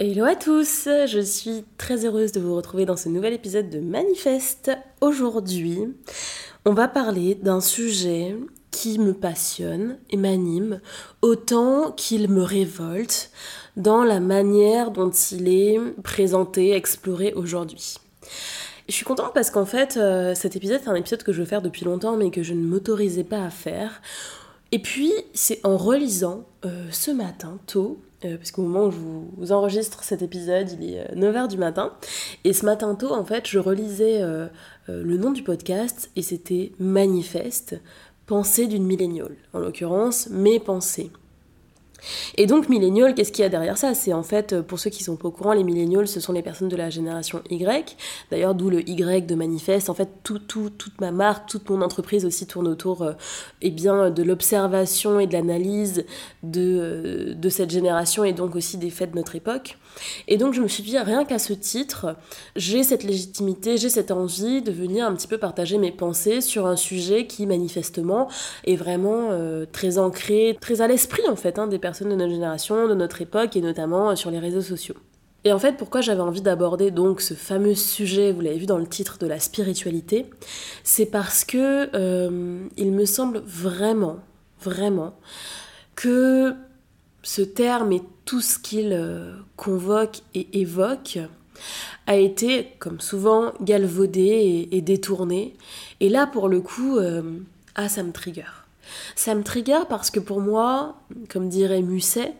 Hello à tous, je suis très heureuse de vous retrouver dans ce nouvel épisode de Manifeste. Aujourd'hui, on va parler d'un sujet qui me passionne et m'anime autant qu'il me révolte dans la manière dont il est présenté, exploré aujourd'hui. Je suis contente parce qu'en fait, euh, cet épisode, c'est un épisode que je veux faire depuis longtemps mais que je ne m'autorisais pas à faire. Et puis, c'est en relisant euh, ce matin, tôt, euh, moment où je vous, enregistre cet épisode, il est 9h du matin. Et ce matin tôt, en fait, je relisais le nom du podcast et c'était Manifeste, pensée d'une milléniale. En l'occurrence, mes pensées. Et donc, millénial, qu'est-ce qu'il y a derrière ça? C'est en fait, pour ceux qui sont pas au courant, les millénials, ce sont les personnes de la génération Y. D'ailleurs, d'où le Y de manifeste. En fait, tout, tout, toute ma marque, toute mon entreprise aussi tourne autour euh, eh bien, de l'observation et de l'analyse de, euh, de cette génération et donc aussi des faits de notre époque. Et donc, je me suis dit, rien qu'à ce titre, j'ai cette légitimité, j'ai cette envie de venir un petit peu partager mes pensées sur un sujet qui, manifestement, est vraiment euh, très ancré, très à l'esprit, en fait, hein, des personnes de notre génération, de notre époque, et notamment euh, sur les réseaux sociaux. Et en fait, pourquoi j'avais envie d'aborder donc ce fameux sujet, vous l'avez vu dans le titre de la spiritualité, c'est parce que euh, il me semble vraiment, vraiment, que ce terme et tout ce qu'il euh, convoque et évoque a été, comme souvent, galvaudé et, détourné. Et là, pour le coup, ah, ça me trigger. Ça me trigger parce que pour moi, comme dirait Musset,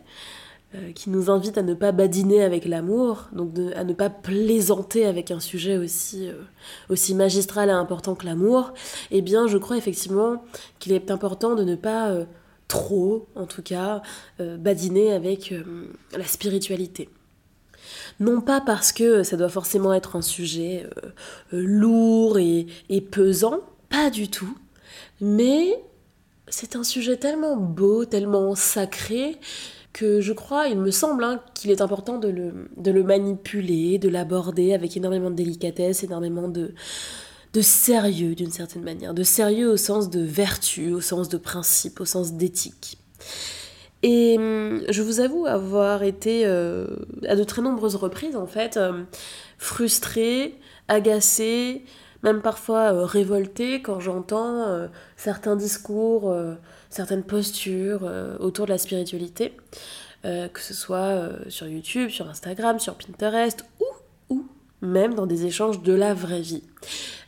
euh, qui nous invite à ne pas badiner avec l'amour, donc à ne pas plaisanter avec un sujet aussi, euh, aussi magistral et important que l'amour, eh bien je crois effectivement qu'il est important de ne pas euh, trop, en tout cas, badiner avec la spiritualité. Non pas parce que ça doit forcément être un sujet lourd et pesant, pas du tout, mais c'est un sujet tellement beau, tellement sacré, que je crois, il me semble, hein, qu'il est important de le, manipuler, de l'aborder avec énormément de délicatesse, énormément de, sérieux d'une certaine manière, de sérieux au sens de vertu, au sens de principe, au sens d'éthique. Et hum, je vous avoue avoir été euh, à de très nombreuses reprises en fait euh, frustrée, même parfois euh, révoltée quand j'entends euh, certains discours, euh, certaines postures autour de la spiritualité, que ce soit sur YouTube, sur Instagram, sur Pinterest ou, ou même dans des échanges de la vraie vie.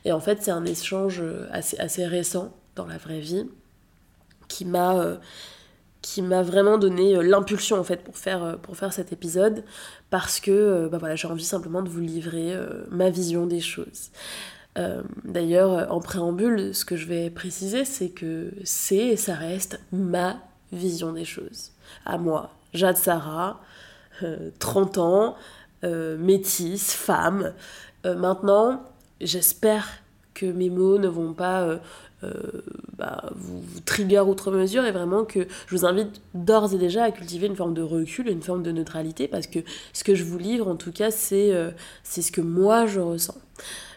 Et en fait, c'est un échange assez, assez récent dans la vraie vie qui m'a qui m'a vraiment donné l'impulsion en fait pour faire, pour faire cet épisode parce que bah voilà, j'ai envie simplement de vous livrer ma vision des choses. Euh, d'ailleurs, en préambule, ce que je vais préciser, c'est que c'est et ça reste ma vision des choses. À moi, Jade Sarah, 30 euh, ans, euh, métisse, femme. maintenant, j'espère que mes mots ne vont pas bah, vous, trigger outre mesure et vraiment que je vous invite d'ores et déjà à cultiver une forme de recul, une forme de neutralité parce que ce que je vous livre en tout cas c'est c'est ce que moi je ressens.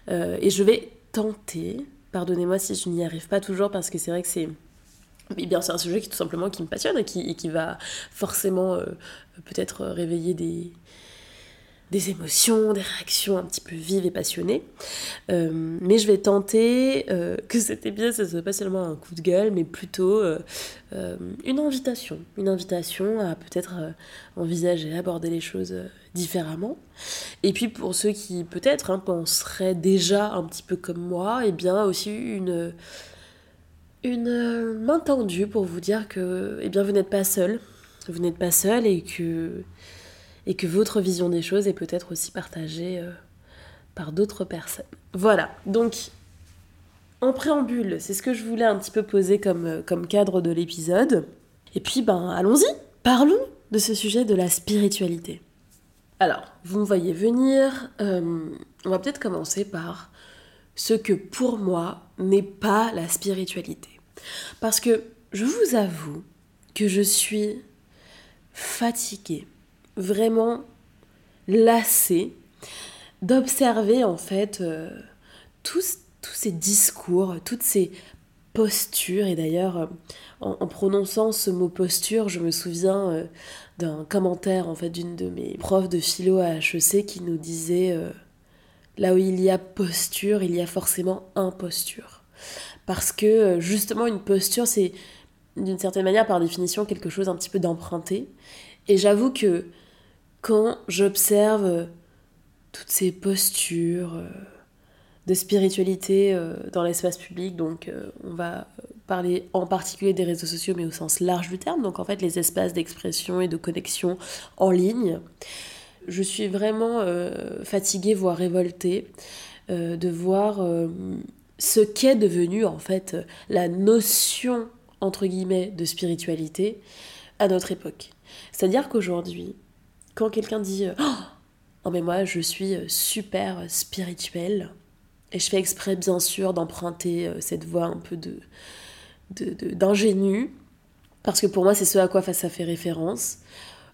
Euh, et je vais tenter, pardonnez-moi si je n'y arrive pas toujours parce que c'est vrai que c'est un sujet qui tout simplement qui me passionne et qui, qui va forcément euh, peut-être réveiller des, des émotions, des réactions un petit peu vives et passionnées. Euh, mais je vais tenter euh, que cet épisode, ce soit pas seulement un coup de gueule, mais plutôt euh, une invitation. Une invitation à peut-être envisager, aborder les choses différemment. Et puis pour ceux qui peut-être hein, penseraient déjà un petit peu comme moi, et eh bien aussi une, main tendue pour vous dire que eh bien, vous n'êtes pas seul. Vous n'êtes pas seul et que et que votre vision des choses est peut-être aussi partagée euh, par d'autres personnes. Voilà, donc en préambule, c'est ce que je voulais un petit peu poser comme, euh, comme cadre de l'épisode. Et puis, ben, allons-y, parlons de ce sujet de la spiritualité. Alors, vous me voyez venir, euh, on va peut-être commencer par ce que pour moi n'est pas la spiritualité. Parce que je vous avoue que je suis fatiguée, vraiment lassée d'observer en fait euh, tous, tous ces discours, toutes ces postures. Et d'ailleurs, euh, en, prononçant ce mot posture, je me souviens euh, d'un commentaire en fait d'une de mes profs de philo à HEC qui nous disait là où il y a posture, il y a forcément imposture. Parce que justement, une posture, c'est d'une certaine manière, par définition, quelque chose un petit peu d'emprunté. Et j'avoue que quand j'observe toutes ces postures euh, de spiritualité euh, dans l'espace public. Donc euh, on va parler en particulier des réseaux sociaux, mais au sens large du terme. Donc en fait les espaces d'expression et de connexion en ligne. Je suis vraiment fatiguée, voire révoltée, de voir ce qu'est devenu en fait la notion entre guillemets de spiritualité à notre époque. C'est-à-dire qu'aujourd'hui, quand quelqu'un dit oh, non mais moi je suis euh, super spirituelle et je fais exprès bien sûr d'emprunter euh, cette voix un peu de d'ingénu parce que pour moi c'est ce à quoi ça fait référence.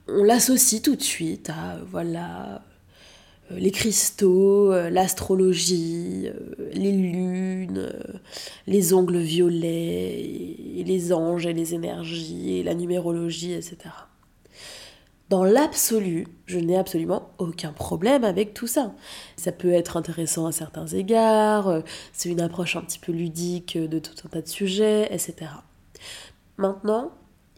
On l'associe tout de suite à voilà euh, les cristaux, l'astrologie, les lunes, les ongles violets, les anges et les énergies, et la numérologie, etc. Dans l'absolu, je n'ai absolument aucun problème avec tout ça. Ça peut être intéressant à certains égards, euh, c'est une approche un petit peu ludique de tout un tas de sujets, etc. Maintenant,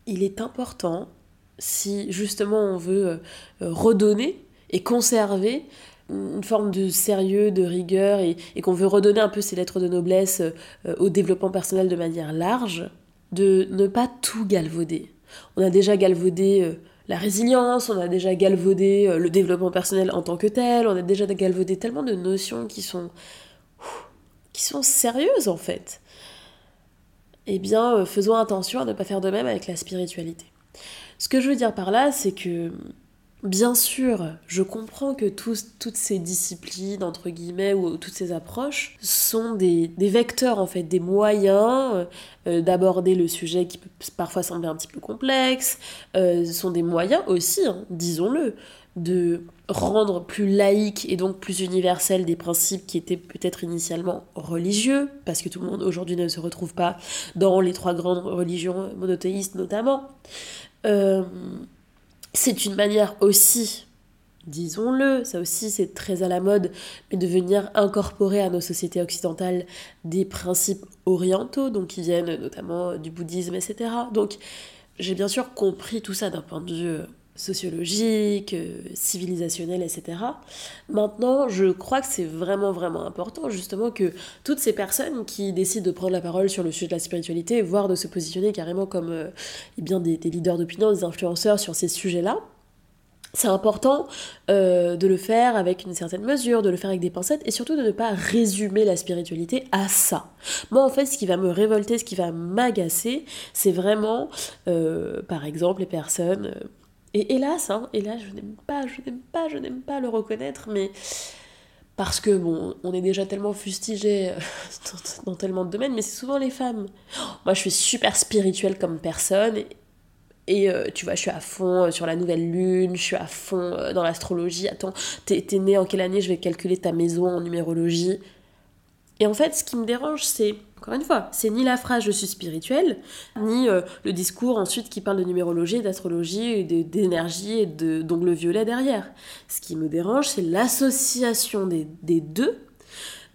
il est important, si justement on veut euh, redonner et conserver une forme de sérieux, de rigueur, et, qu'on veut redonner un peu ces lettres de noblesse euh, au développement personnel de manière large, de ne pas tout galvauder. On a déjà galvaudé la résilience, on a déjà galvaudé euh, le développement personnel en tant que tel, on a déjà galvaudé tellement de notions qui sont qui sont sérieuses en fait. Eh bien, euh, faisons attention à ne pas faire de même avec la spiritualité. Ce que je veux dire par là, c'est que Bien sûr, je comprends que toutes ces disciplines, entre guillemets, ou toutes ces approches sont des, vecteurs, en fait, des moyens euh, euh, d'aborder le sujet qui peut parfois sembler un petit peu complexe, euh, sont des moyens aussi, hein, disons-le, de rendre plus laïque et donc plus universel des principes qui étaient peut-être initialement religieux, parce que tout le monde aujourd'hui ne se retrouve pas dans les trois grandes religions monothéistes notamment. Euh, c'est une manière aussi, disons-le, ça aussi c'est très à la mode, mais de venir incorporer à nos sociétés occidentales des principes orientaux, donc qui viennent notamment du bouddhisme, etc. Donc j'ai bien sûr compris tout ça d'un point de vue euh, sociologique, euh, civilisationnel, etc. Maintenant, je crois que c'est vraiment, vraiment important, justement, que toutes ces personnes qui décident de prendre la parole sur le sujet de la spiritualité, voire de se positionner carrément comme euh, eh bien, des, leaders d'opinion, des influenceurs sur ces sujets-là, c'est important euh, de le faire avec une certaine mesure, de le faire avec des pincettes et surtout de ne pas résumer la spiritualité à ça. Moi en fait ce qui va me révolter, ce qui va m'agacer, c'est vraiment par exemple les personnes et hélas, hein, hélas, je n'aime pas, je n'aime pas, je n'aime pas le reconnaître, mais parce que bon, on est déjà tellement fustigé euh, dans, tellement de domaines, mais c'est souvent les femmes. moi, je suis super spirituelle comme personne, et, euh, tu vois, je suis à fond euh, sur la nouvelle lune, je suis à fond dans l'astrologie. Attends, t'es, t'es né en quelle année? Je vais calculer ta maison en numérologie. Et en fait, ce qui me dérange, c'est, encore une fois, c'est ni la phrase je suis spirituelle, ni euh, le discours ensuite qui parle de numérologie, d'astrologie, d'énergie et d'ongles violet derrière. Ce qui me dérange, c'est l'association des, deux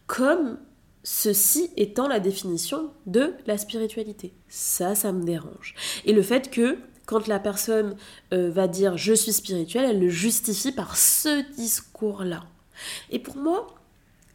comme ceci étant la définition de la spiritualité. Ça, ça me dérange. Et le fait que quand la personne euh, va dire je suis spirituelle, elle le justifie par ce discours-là. Et pour moi,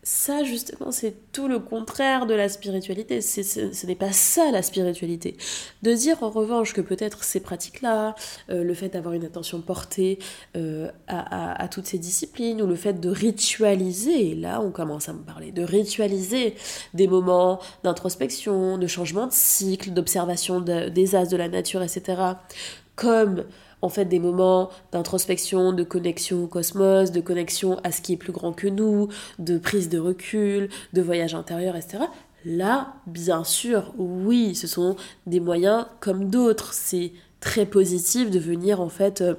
ça, justement, c'est tout le contraire de la spiritualité. ce n'est pas ça la spiritualité. De dire en revanche que peut-être ces pratiques-là, euh, le fait d'avoir une attention portée euh, à, toutes ces disciplines, ou le fait de ritualiser, là on commence à me parler, de ritualiser des moments d'introspection, de changement de cycle, d'observation des as de la nature, etc., comme en fait des moments d'introspection, de connexion au cosmos, de connexion à ce qui est plus grand que nous, de prise de recul, de voyage intérieur, etc. Là, bien sûr, oui, ce sont des moyens comme d'autres. C'est très positif de venir en fait euh,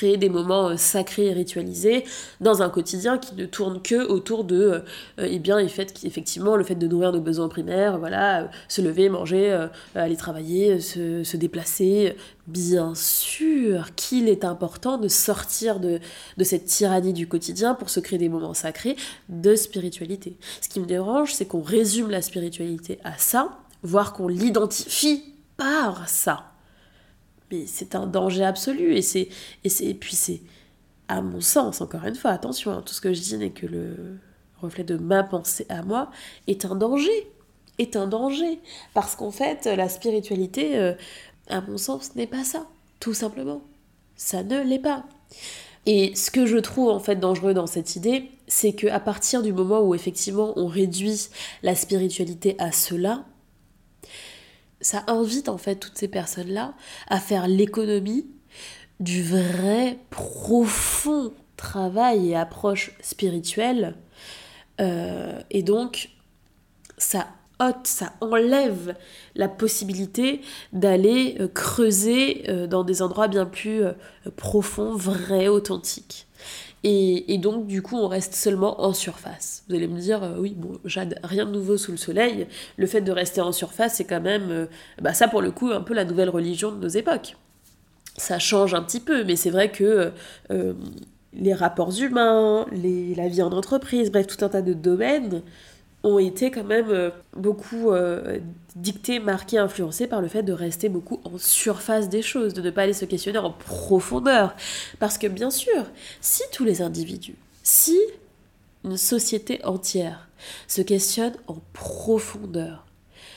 créer des moments euh, sacrés et ritualisés dans un quotidien qui ne tourne que autour de euh, eh bien effectivement le fait de nourrir nos besoins primaires voilà se lever manger aller travailler se, se, déplacer. Bien sûr qu'il est important de sortir de, de cette tyrannie du quotidien pour se créer des moments sacrés de spiritualité. Ce qui me dérange c'est qu'on résume la spiritualité à ça voire qu'on l'identifie par ça mais c'est un danger absolu et c'est et c'est puis c'est à mon sens encore une fois attention hein, tout ce que je dis n'est que le reflet de ma pensée à moi est un danger est un danger. Parce qu'en fait la spiritualité euh, à mon sens n'est pas ça tout simplement. Ça ne l'est pas. Et ce que je trouve en fait dangereux dans cette idée, c'est que à partir du moment où effectivement on réduit la spiritualité à cela, ça invite en fait toutes ces personnes-là à faire l'économie du vrai profond travail et approche spirituelle. Euh, et donc, ça ôte, ça enlève la possibilité d'aller euh, creuser euh, dans des endroits bien plus profonds, vrais, authentiques. Et, donc, du coup, on reste seulement en surface. Vous allez me dire, euh, oui, bon, rien de nouveau sous le soleil. Le fait de rester en surface, c'est quand même, euh, bah, ça pour le coup, un peu la nouvelle religion de nos époques. Ça change un petit peu, mais c'est vrai que euh, les rapports humains, la vie en entreprise, bref, tout un tas de domaines ont été quand même euh, beaucoup euh, dictés, marqués, influencés par le fait de rester beaucoup en surface des choses, de ne pas aller se questionner en profondeur. Parce que bien sûr, si tous les individus, si une société entière se questionne en profondeur,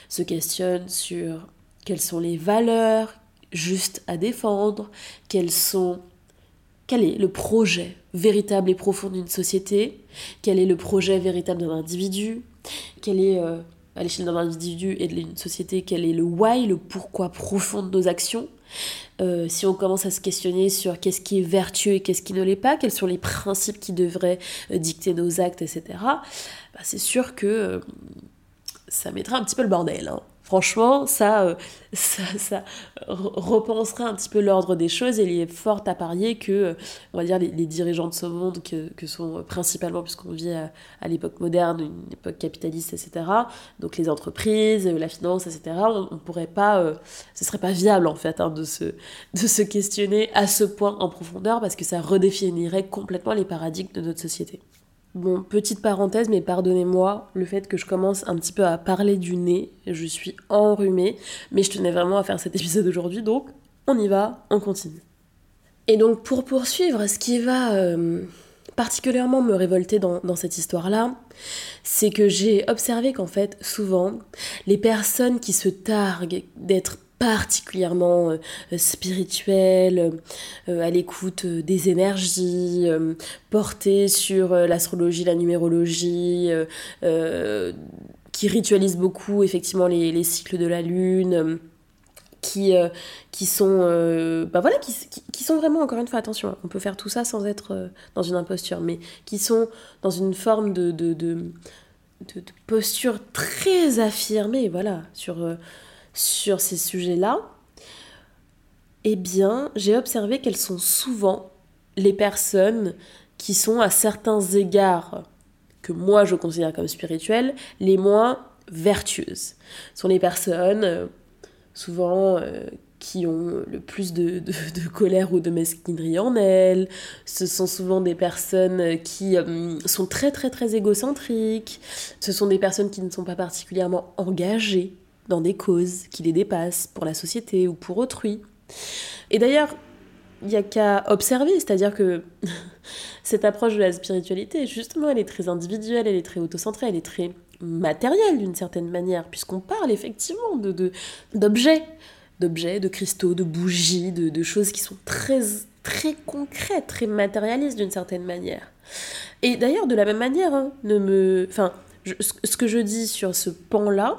se questionne sur quelles sont les valeurs justes à défendre, sont quel est le projet véritable et profond d'une société, quel est le projet véritable d'un individu, quel est, euh, à l'échelle d'un individu et d'une société, quel est le why, le pourquoi profond de nos actions? Euh, si on commence à se questionner sur qu'est-ce qui est vertueux et qu'est-ce qui ne l'est pas, quels sont les principes qui devraient euh, dicter nos actes, etc., bah, c'est sûr que ça mettra un petit peu le bordel. Hein. Franchement, ça, euh, ça, ça, repenserait un petit peu l'ordre des choses et il est fort à parier que, euh, on va dire, les, dirigeants de ce monde, que, que sont principalement, puisqu'on vit à, l'époque moderne, une époque capitaliste, etc., donc les entreprises, la finance, etc., on, ne pourrait pas, euh, ce serait pas viable en fait hein, de, se, de se questionner à ce point en profondeur parce que ça redéfinirait complètement les paradigmes de notre société. Bon, petite parenthèse, mais pardonnez-moi le fait que je commence un petit peu à parler du nez. Je suis enrhumée, mais je tenais vraiment à faire cet épisode aujourd'hui, donc on y va, on continue. Et donc pour poursuivre, ce qui va euh, particulièrement me révolter dans, dans cette histoire-là, c'est que j'ai observé qu'en fait, souvent, les personnes qui se targuent d'être particulièrement euh, spirituel, euh, à l'écoute euh, des énergies, porté sur l'astrologie, la numérologie, qui ritualise beaucoup effectivement les, cycles de la lune. Qui, sont bah voilà qui, sont vraiment encore une fois attention on peut faire tout ça sans être dans une imposture mais qui sont dans une forme de, de posture très affirmée voilà sur sur ces sujets-là, eh bien, j'ai observé qu'elles sont souvent les personnes qui sont à certains égards que moi je considère comme spirituelles, les moins vertueuses. Ce sont les personnes euh, souvent euh, qui ont le plus de, colère ou de mesquinerie en elles. Ce sont souvent des personnes qui euh, sont très très très égocentriques. Ce sont des personnes qui ne sont pas particulièrement engagées dans des causes qui les dépassent pour la société ou pour autrui. Et d'ailleurs, il n'y a qu'à observer, c'est-à-dire que cette approche de la spiritualité, justement, elle est très individuelle, elle est très autocentrée, elle est très matérielle d'une certaine manière, puisqu'on parle effectivement de d'objets, d'objets, de cristaux, de bougies, de, de choses qui sont très très concrètes, très matérialistes d'une certaine manière. Et d'ailleurs, de la même manière, hein, ne me, enfin, ce que je dis sur ce pan-là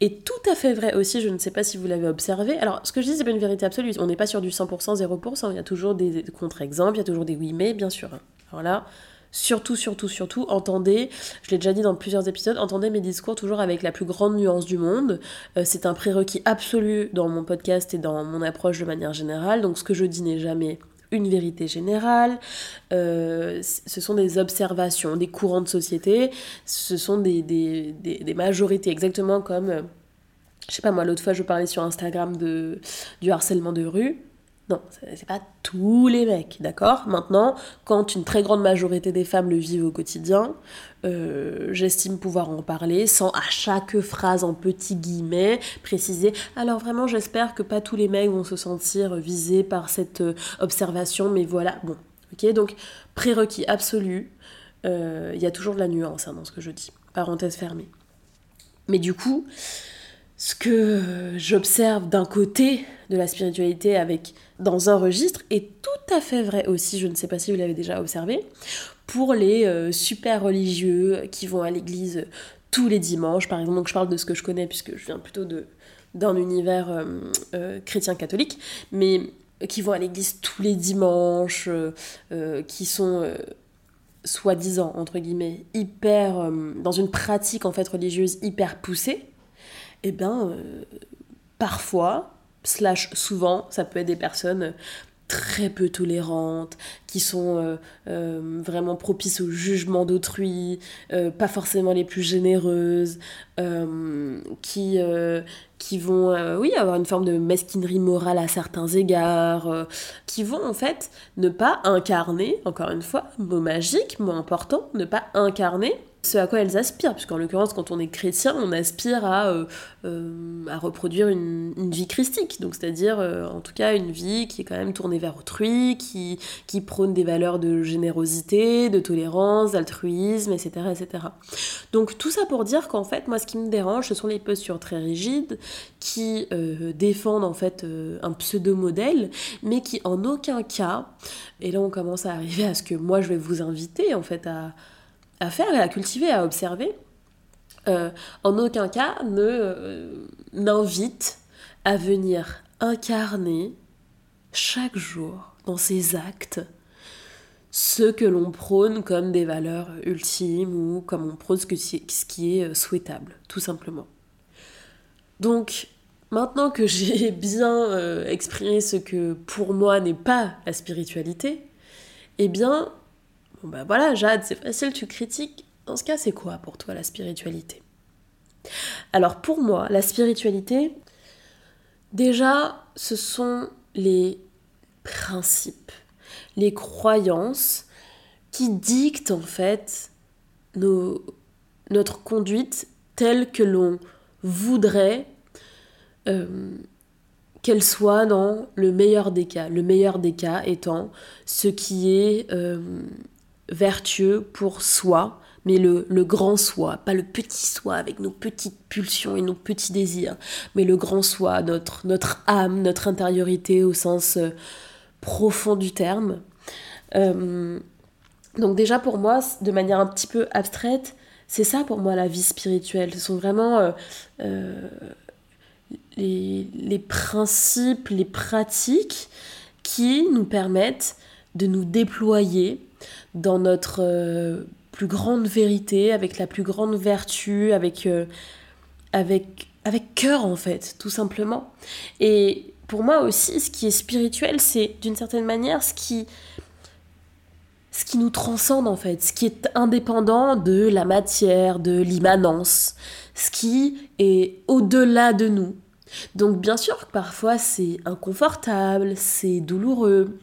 est tout à fait vrai aussi, je ne sais pas si vous l'avez observé. Alors, ce que je dis, c'est pas une vérité absolue. On n'est pas sur du 100%, 0%. Il y a toujours des contre-exemples, il y a toujours des oui, mais, bien sûr. Alors là, surtout, surtout, surtout, entendez, je l'ai déjà dit dans plusieurs épisodes, entendez mes discours toujours avec la plus grande nuance du monde. Euh, c'est un prérequis absolu dans mon podcast et dans mon approche de manière générale. Donc, ce que je dis n'est jamais une vérité générale, euh, ce sont des observations, des courants de société, ce sont des, majorités, exactement comme, euh, je sais pas moi, l'autre fois je parlais sur Instagram de, du harcèlement de rue, non, c'est pas tous les mecs, d'accord? Maintenant, quand une très grande majorité des femmes le vivent au quotidien, euh, j'estime pouvoir en parler sans à chaque phrase en petits guillemets préciser. Alors vraiment, j'espère que pas tous les mecs vont se sentir visés par cette euh, observation, mais voilà, bon, ok? Donc, prérequis absolu, euh, il y a toujours de la nuance hein, dans ce que je dis. Parenthèse fermée. Mais du coup, ce que j'observe d'un côté de la spiritualité avec dans un registre est tout à fait vrai aussi, je ne sais pas si vous l'avez déjà observé, pour les euh, super religieux qui vont à l'église tous les dimanches, par exemple, donc je parle de ce que je connais puisque je viens plutôt d'un univers euh, euh, chrétien catholique, mais qui vont à l'église tous les dimanches, qui sont soi-disant entre guillemets hyper dans une pratique en fait religieuse hyper poussée eh bien, euh, parfois, slash souvent, ça peut être des personnes très peu tolérantes, qui sont euh, euh, vraiment propices au jugement d'autrui, pas forcément les plus généreuses, qui, qui vont oui, avoir une forme de mesquinerie morale à certains égards, qui vont en fait ne pas incarner, encore une fois, mot magique, mot important, ne pas incarner ce à quoi elles aspirent, puisqu'en l'occurrence, quand on est chrétien, on aspire à, euh, euh, à reproduire une, vie christique, donc c'est-à-dire euh, en tout cas une vie qui est quand même tournée vers autrui, qui, qui prône des valeurs de générosité, de tolérance, d'altruisme, etc., etc. Donc tout ça pour dire qu'en fait, moi ce qui me dérange, ce sont les postures très rigides qui défendent en fait un pseudo-modèle, mais qui en aucun cas, et là on commence à arriver à ce que moi je vais vous inviter en fait à à faire et à cultiver, à observer, euh, en aucun cas ne euh, n'invite à venir incarner chaque jour dans ses actes ce que l'on prône comme des valeurs ultimes ou comme on prône ce, ce qui est euh, souhaitable, tout simplement. Donc, maintenant que j'ai bien exprimé ce que pour moi n'est pas la spiritualité, eh bien, Bon bah voilà, Jade, c'est facile, tu critiques. Dans ce cas, c'est quoi pour toi la spiritualité? Alors pour moi, la spiritualité, déjà, ce sont les principes, les croyances qui dictent en fait nos, notre conduite telle que l'on voudrait euh, qu'elle soit dans le meilleur des cas. Le meilleur des cas étant ce qui est euh, vertueux pour soi, mais le, grand soi, pas le petit soi avec nos petites pulsions et nos petits désirs, mais le grand soi, notre, notre âme, notre intériorité au sens euh, profond du terme. Euh, donc déjà pour moi, de manière un petit peu abstraite, c'est ça pour moi la vie spirituelle. Ce sont vraiment euh, les, les principes, les pratiques qui nous permettent de nous déployer dans notre euh, plus grande vérité, avec la plus grande vertu, avec, euh, avec, avec cœur en fait, tout simplement. Et pour moi aussi, ce qui est spirituel, c'est d'une certaine manière ce qui, ce qui nous transcende en fait, ce qui est indépendant de la matière, de l'immanence, ce qui est au-delà de nous. Donc bien sûr que parfois c'est inconfortable, c'est douloureux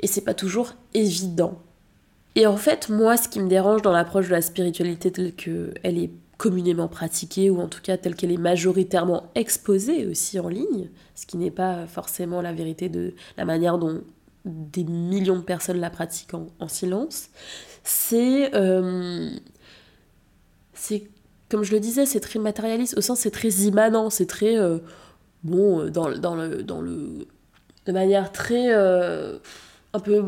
et c'est pas toujours évident. Et en fait, moi, ce qui me dérange dans l'approche de la spiritualité telle qu'elle est communément pratiquée, ou en tout cas telle qu'elle est majoritairement exposée aussi en ligne, ce qui n'est pas forcément la vérité de la manière dont des millions de personnes la pratiquent en, silence, c'est... Euh, c'est comme je le disais, c'est très matérialiste, au sens c'est très immanent, c'est très... Euh, bon, dans, dans, le, dans le... de manière très... Euh, un peu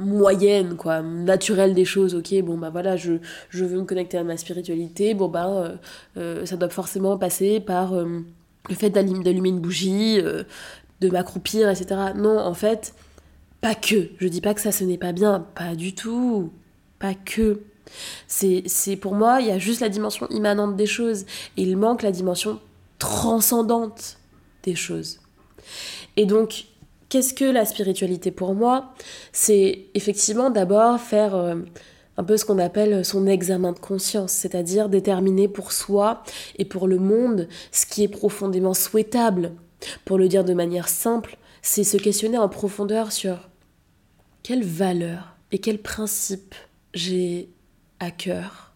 moyenne, quoi, naturelle des choses. Ok, bon, bah voilà, je, je veux me connecter à ma spiritualité. Bon, bah, euh, euh, ça doit forcément passer par euh, le fait d'allumer une bougie, de m'accroupir, etc. Non, en fait, pas que. Je dis pas que ça, ce n'est pas bien. Pas du tout. Pas que. C'est pour moi, il y a juste la dimension immanente des choses. Et il manque la dimension transcendante des choses. Et donc, Qu'est-ce que la spiritualité pour moi? C'est effectivement d'abord faire euh, un peu ce qu'on appelle son examen de conscience, c'est-à-dire déterminer pour soi et pour le monde ce qui est profondément souhaitable. Pour le dire de manière simple, c'est se questionner en profondeur sur quelles valeurs et quels principes j'ai à cœur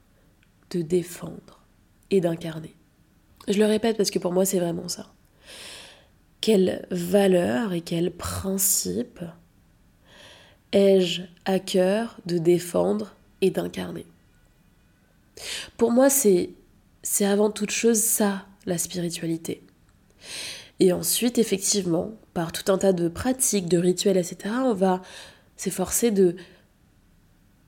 de défendre et d'incarner. Je le répète parce que pour moi c'est vraiment ça quelles valeurs et quels principes ai-je à cœur de défendre et d'incarner? Pour moi, c'est, c'est avant toute chose ça, la spiritualité. Et ensuite, effectivement, par tout un tas de pratiques, de rituels, etc., on va s'efforcer de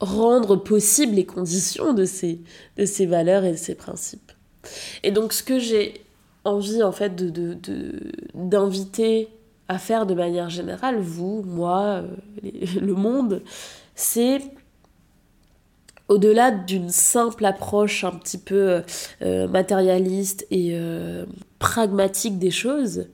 rendre possible les conditions de ces, de ces valeurs et de ces principes. Et donc, ce que j'ai envie en fait d'inviter à faire de manière générale, vous, moi, euh, le monde, c'est au-delà d'une simple approche un petit peu euh, matérialiste et euh, pragmatique des choses,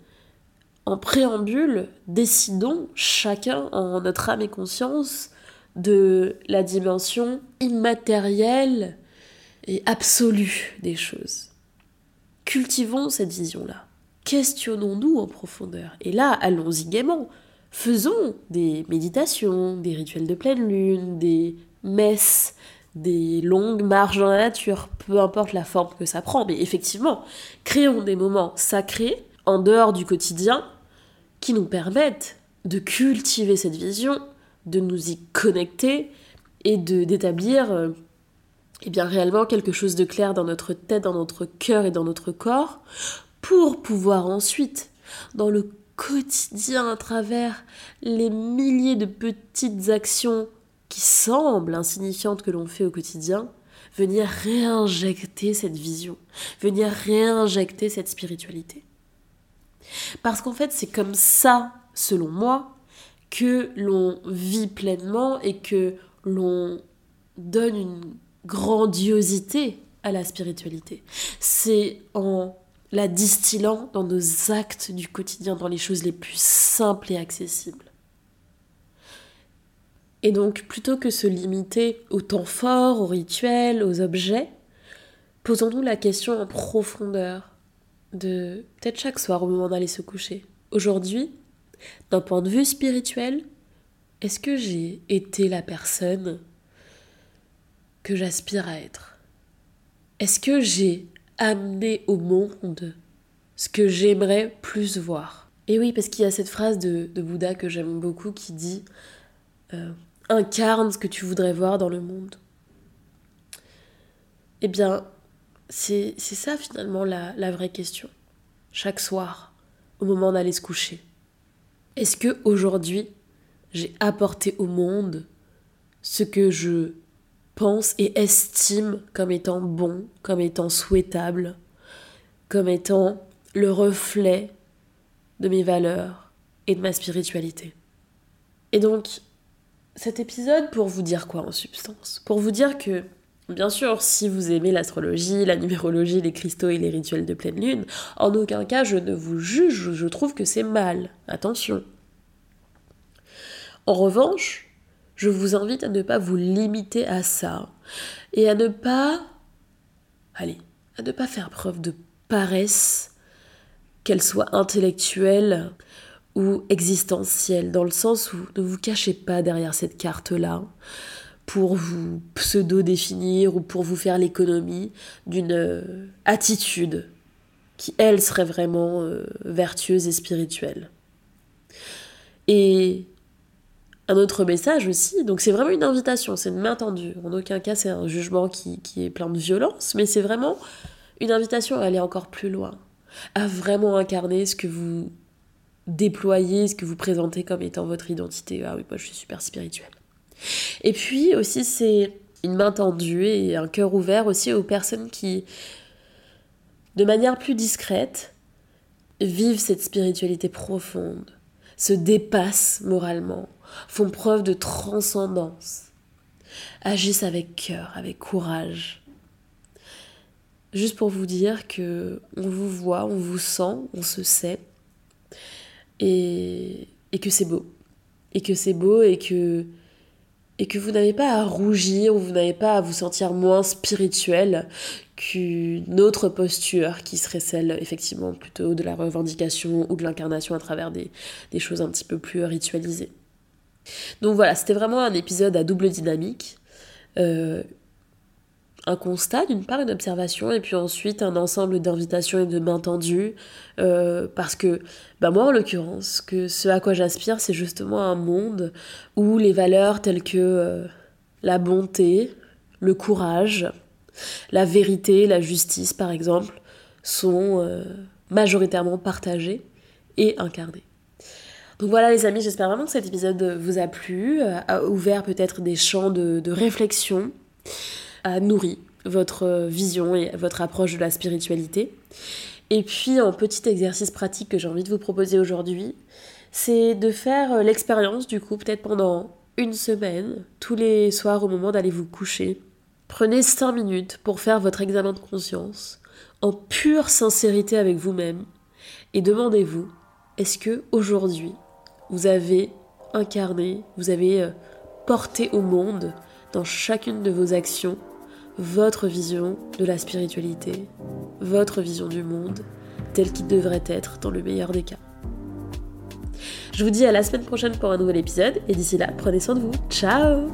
en préambule, décidons chacun en notre âme et conscience de la dimension immatérielle et absolue des choses. Cultivons cette vision-là. Questionnons-nous en profondeur. Et là, allons-y gaiement. Faisons des méditations, des rituels de pleine lune, des messes, des longues marches dans la nature, peu importe la forme que ça prend. Mais effectivement, créons des moments sacrés en dehors du quotidien qui nous permettent de cultiver cette vision, de nous y connecter et d'établir euh, eh bien réellement quelque chose de clair dans notre tête, dans notre cœur et dans notre corps, pour pouvoir ensuite, dans le quotidien, à travers les milliers de petites actions qui semblent insignifiantes que l'on fait au quotidien, venir réinjecter cette vision, venir réinjecter cette spiritualité. Parce qu'en fait, c'est comme ça, selon moi, que l'on vit pleinement et que l'on donne une grandiosité à la spiritualité. C'est en la distillant dans nos actes du quotidien, dans les choses les plus simples et accessibles. Et donc, plutôt que se limiter au temps fort, aux rituels, aux objets, posons-nous la question en profondeur de peut-être chaque soir au moment d'aller se coucher. Aujourd'hui, d'un point de vue spirituel, est-ce que j'ai été la personne que j'aspire à être Est-ce que j'ai amené au monde ce que j'aimerais plus voir? Et oui, parce qu'il y a cette phrase de, Bouddha que j'aime beaucoup qui dit euh, Incarne ce que tu voudrais voir dans le monde. Eh bien, c'est ça finalement la, la vraie question. Chaque soir, au moment d'aller se coucher. Est-ce que aujourd'hui, j'ai apporté au monde ce que je pense et estime comme étant bon, comme étant souhaitable, comme étant le reflet de mes valeurs et de ma spiritualité. Et donc, cet épisode pour vous dire quoi en substance? Pour vous dire que, bien sûr, si vous aimez l'astrologie, la numérologie, les cristaux et les rituels de pleine lune, en aucun cas je ne vous juge, je trouve que c'est mal. Attention. En revanche, je vous invite à ne pas vous limiter à ça et à ne pas, allez, à ne pas faire preuve de paresse, qu'elle soit intellectuelle ou existentielle, dans le sens où ne vous cachez pas derrière cette carte-là pour vous pseudo-définir ou pour vous faire l'économie d'une euh, attitude qui, elle, serait vraiment euh, vertueuse et spirituelle. Et un autre message aussi. Donc c'est vraiment une invitation, c'est une main tendue. En aucun cas c'est un jugement qui, qui est plein de violence, mais c'est vraiment une invitation à aller encore plus loin, à vraiment incarner ce que vous déployez, ce que vous présentez comme étant votre identité. Ah oui, moi je suis super spirituelle. Et puis aussi, c'est une main tendue et un cœur ouvert aussi aux personnes qui, de manière plus discrète, vivent cette spiritualité profonde, se dépassent moralement, font preuve de transcendance, agissent avec cœur, avec courage. Juste pour vous dire que on vous voit, on vous sent, on se sait, et, et que c'est beau, et que c'est beau, et que et que vous n'avez pas à rougir ou vous n'avez pas à vous sentir moins spirituel qu'une autre posture qui serait celle effectivement plutôt de la revendication ou de l'incarnation à travers des, choses un petit peu plus ritualisées. Donc voilà, c'était vraiment un épisode à double dynamique. Euh, un constat, d'une part, une observation, et puis ensuite un ensemble d'invitations et de mains tendues. Euh, parce que, bah moi en l'occurrence, que ce à quoi j'aspire, c'est justement un monde où les valeurs telles que euh, la bonté, le courage, la vérité, la justice, par exemple, sont majoritairement partagées et incarnées. Donc voilà les amis, j'espère vraiment que cet épisode vous a plu, a ouvert peut-être des champs de, de réflexion a nourri votre vision et votre approche de la spiritualité. Et puis, un petit exercice pratique que j'ai envie de vous proposer aujourd'hui, c'est de faire euh, l'expérience, du coup, peut-être pendant une semaine, tous les soirs au moment d'aller vous coucher. Prenez 5 minutes pour faire votre examen de conscience, en pure sincérité avec vous-même, et demandez-vous, est-ce que aujourd'hui, vous avez incarné, vous avez euh, porté au monde, dans chacune de vos actions, votre vision de la spiritualité, votre vision du monde, telle qu'il devrait être dans le meilleur des cas. Je vous dis à la semaine prochaine pour un nouvel épisode et d'ici là, prenez soin de vous. Ciao